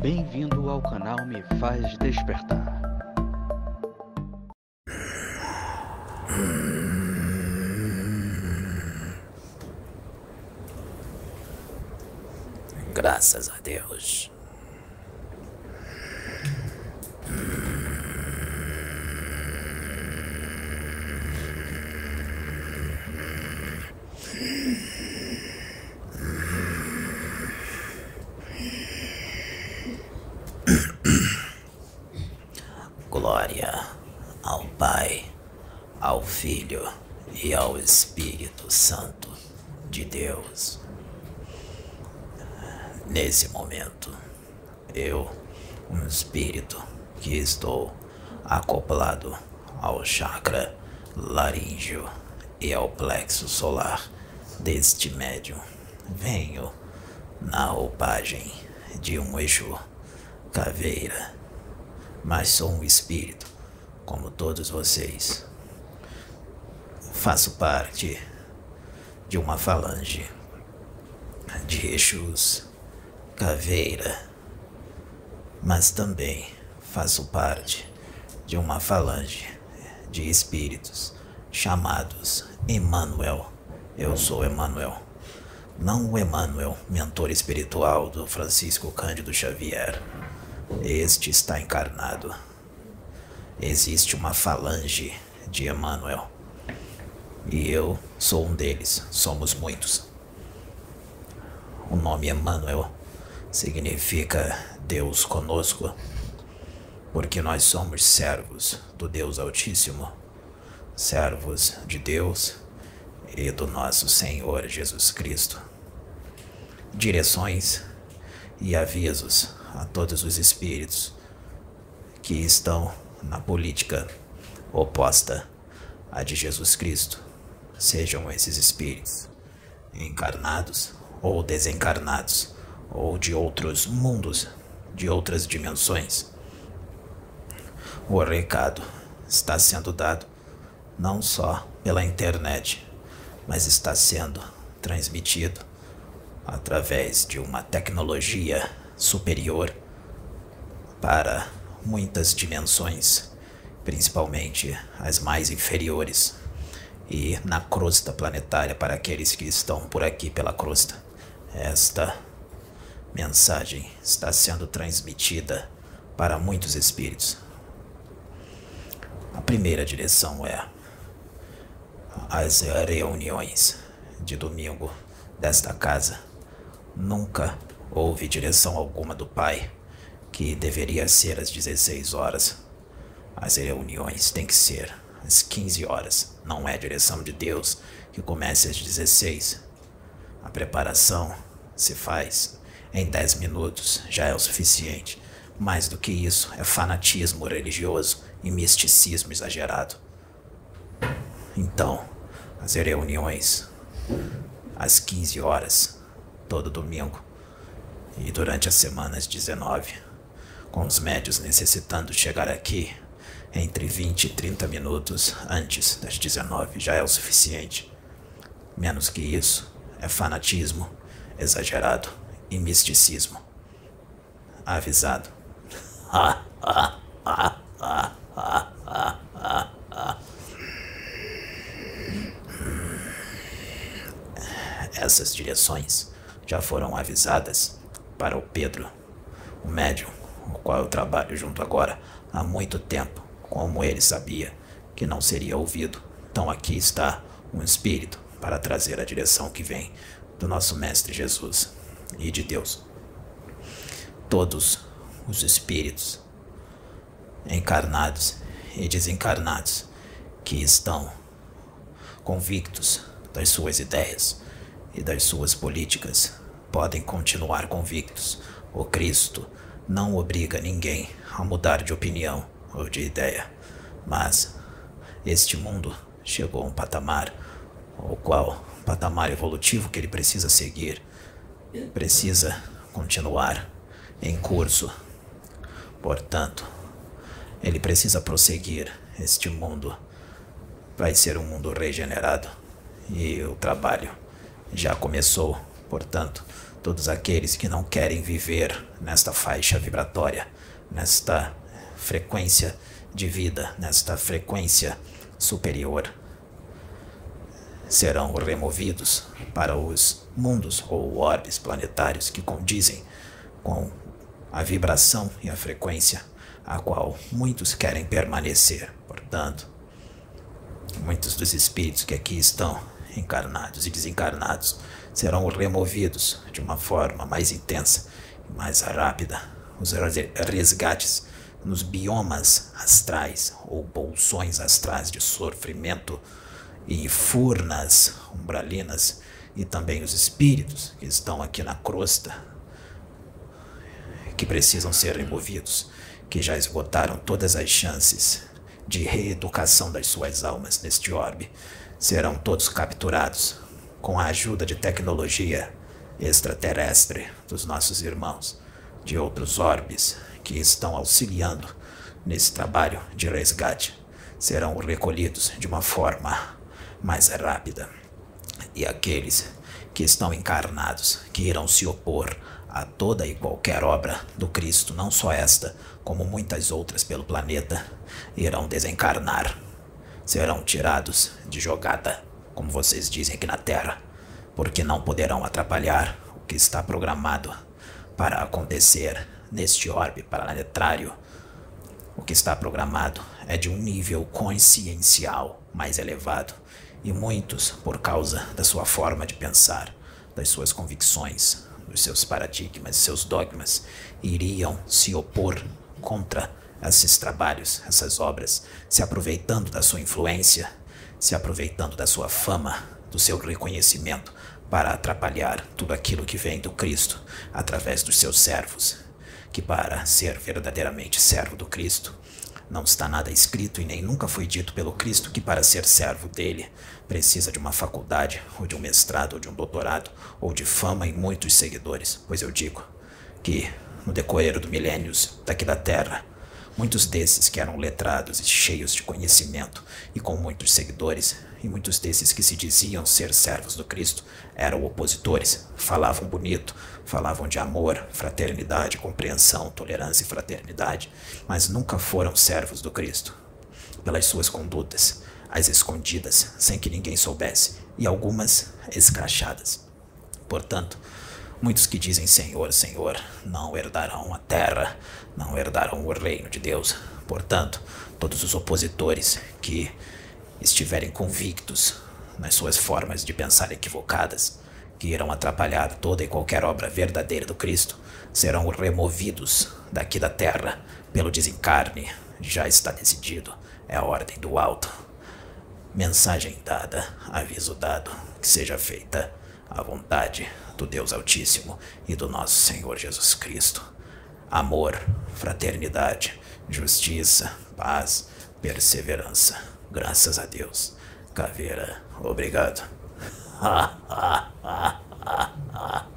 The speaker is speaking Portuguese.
Bem-vindo ao canal Me Faz Despertar. Graças a Deus. Glória ao Pai, ao Filho e ao Espírito Santo de Deus. Nesse momento, eu, um espírito que estou acoplado ao chakra laríngeo e ao plexo solar deste médium, venho na roupagem de um Exu caveira, mas sou um espírito como todos vocês. Faço parte de uma falange de Exus caveira, mas também faço parte de uma falange de espíritos chamados Emmanuel. Eu sou Emmanuel. Não o Emmanuel, mentor espiritual do Francisco Cândido Xavier. Este está encarnado. Existe uma falange de Emmanuel. E eu sou um deles. Somos muitos. O nome Emmanuel significa Deus conosco, porque nós somos servos do Deus Altíssimo, servos de Deus e do nosso Senhor Jesus Cristo. Direções e avisos a todos os espíritos que estão na política oposta à de Jesus Cristo, sejam esses espíritos encarnados ou desencarnados ou de outros mundos, de outras dimensões. O recado está sendo dado não só pela internet, mas está sendo transmitido através de uma tecnologia superior para muitas dimensões, principalmente as mais inferiores, e na crosta planetária para aqueles que estão por aqui pela crosta. Esta mensagem está sendo transmitida para muitos espíritos. A primeira direção é as reuniões de domingo desta casa. Nunca houve direção alguma do Pai que deveria ser às 16 horas. As reuniões têm que ser às 15 horas. Não é direção de Deus que comece às 16. A preparação se faz em 10 minutos já é o suficiente. Mais do que isso, é fanatismo religioso e misticismo exagerado. Então, as reuniões às 15 horas, todo domingo, e durante as semanas 19, com os médios necessitando chegar aqui entre 20 e 30 minutos antes das 19 já é o suficiente. Menos que isso é fanatismo exagerado e misticismo. Avisado. Essas direções já foram avisadas para o Pedro, o médium, o qual eu trabalho junto agora há muito tempo, como ele sabia que não seria ouvido. Então aqui está um espírito para trazer a direção que vem do nosso Mestre Jesus e de Deus. Todos os espíritos encarnados e desencarnados que estão convictos das suas ideias e das suas políticas podem continuar convictos. O Cristo não obriga ninguém a mudar de opinião ou de ideia, mas este mundo chegou a um patamar, o qual patamar evolutivo que ele precisa seguir precisa continuar em curso. Portanto, ele precisa prosseguir. Este mundo vai ser um mundo regenerado e o trabalho já começou. Portanto, todos aqueles que não querem viver nesta faixa vibratória, nesta frequência de vida, nesta frequência superior, serão removidos para os mundos ou orbes planetários que condizem com a vibração e a frequência a qual muitos querem permanecer. Portanto, muitos dos espíritos que aqui estão encarnados e desencarnados serão removidos de uma forma mais intensa e mais rápida. Os resgates nos biomas astrais ou bolsões astrais de sofrimento e furnas umbralinas e também os espíritos que estão aqui na crosta que precisam ser removidos, que já esgotaram todas as chances de reeducação das suas almas neste orbe, serão todos capturados com a ajuda de tecnologia extraterrestre dos nossos irmãos de outros orbes que estão auxiliando nesse trabalho de resgate serão recolhidos de uma forma mais rápida. E aqueles que estão encarnados, que irão se opor a toda e qualquer obra do Cristo, não só esta, como muitas outras pelo planeta, irão desencarnar, serão tirados de jogada, como vocês dizem aqui na Terra, porque não poderão atrapalhar o que está programado para acontecer neste orbe planetário. O que está programado é de um nível consciencial mais elevado, e muitos, por causa da sua forma de pensar, das suas convicções, dos seus paradigmas, seus dogmas, iriam se opor contra esses trabalhos, essas obras, se aproveitando da sua influência, se aproveitando da sua fama, do seu reconhecimento para atrapalhar tudo aquilo que vem do Cristo através dos seus servos, que para ser verdadeiramente servo do Cristo, não está nada escrito e nem nunca foi dito pelo Cristo que para ser servo dele precisa de uma faculdade, ou de um mestrado, ou de um doutorado, ou de fama e muitos seguidores. Pois eu digo que, no decorrer do milênios daqui da Terra, muitos desses que eram letrados e cheios de conhecimento e com muitos seguidores, e muitos desses que se diziam ser servos do Cristo, eram opositores, falavam bonito, falavam de amor, fraternidade, compreensão, tolerância e fraternidade, mas nunca foram servos do Cristo. Pelas suas condutas, as escondidas, sem que ninguém soubesse, e algumas escrachadas. Portanto, muitos que dizem Senhor, Senhor, não herdarão a terra, não herdarão o reino de Deus. Portanto, todos os opositores que estiverem convictos nas suas formas de pensar equivocadas, que irão atrapalhar toda e qualquer obra verdadeira do Cristo, serão removidos daqui da terra pelo desencarne. Já está decidido, é a ordem do alto. Mensagem dada, aviso dado, que seja feita a vontade do Deus Altíssimo e do nosso Senhor Jesus Cristo. Amor, fraternidade, justiça, paz, perseverança. Graças a Deus. Caveira, obrigado. Ha, ha, ha.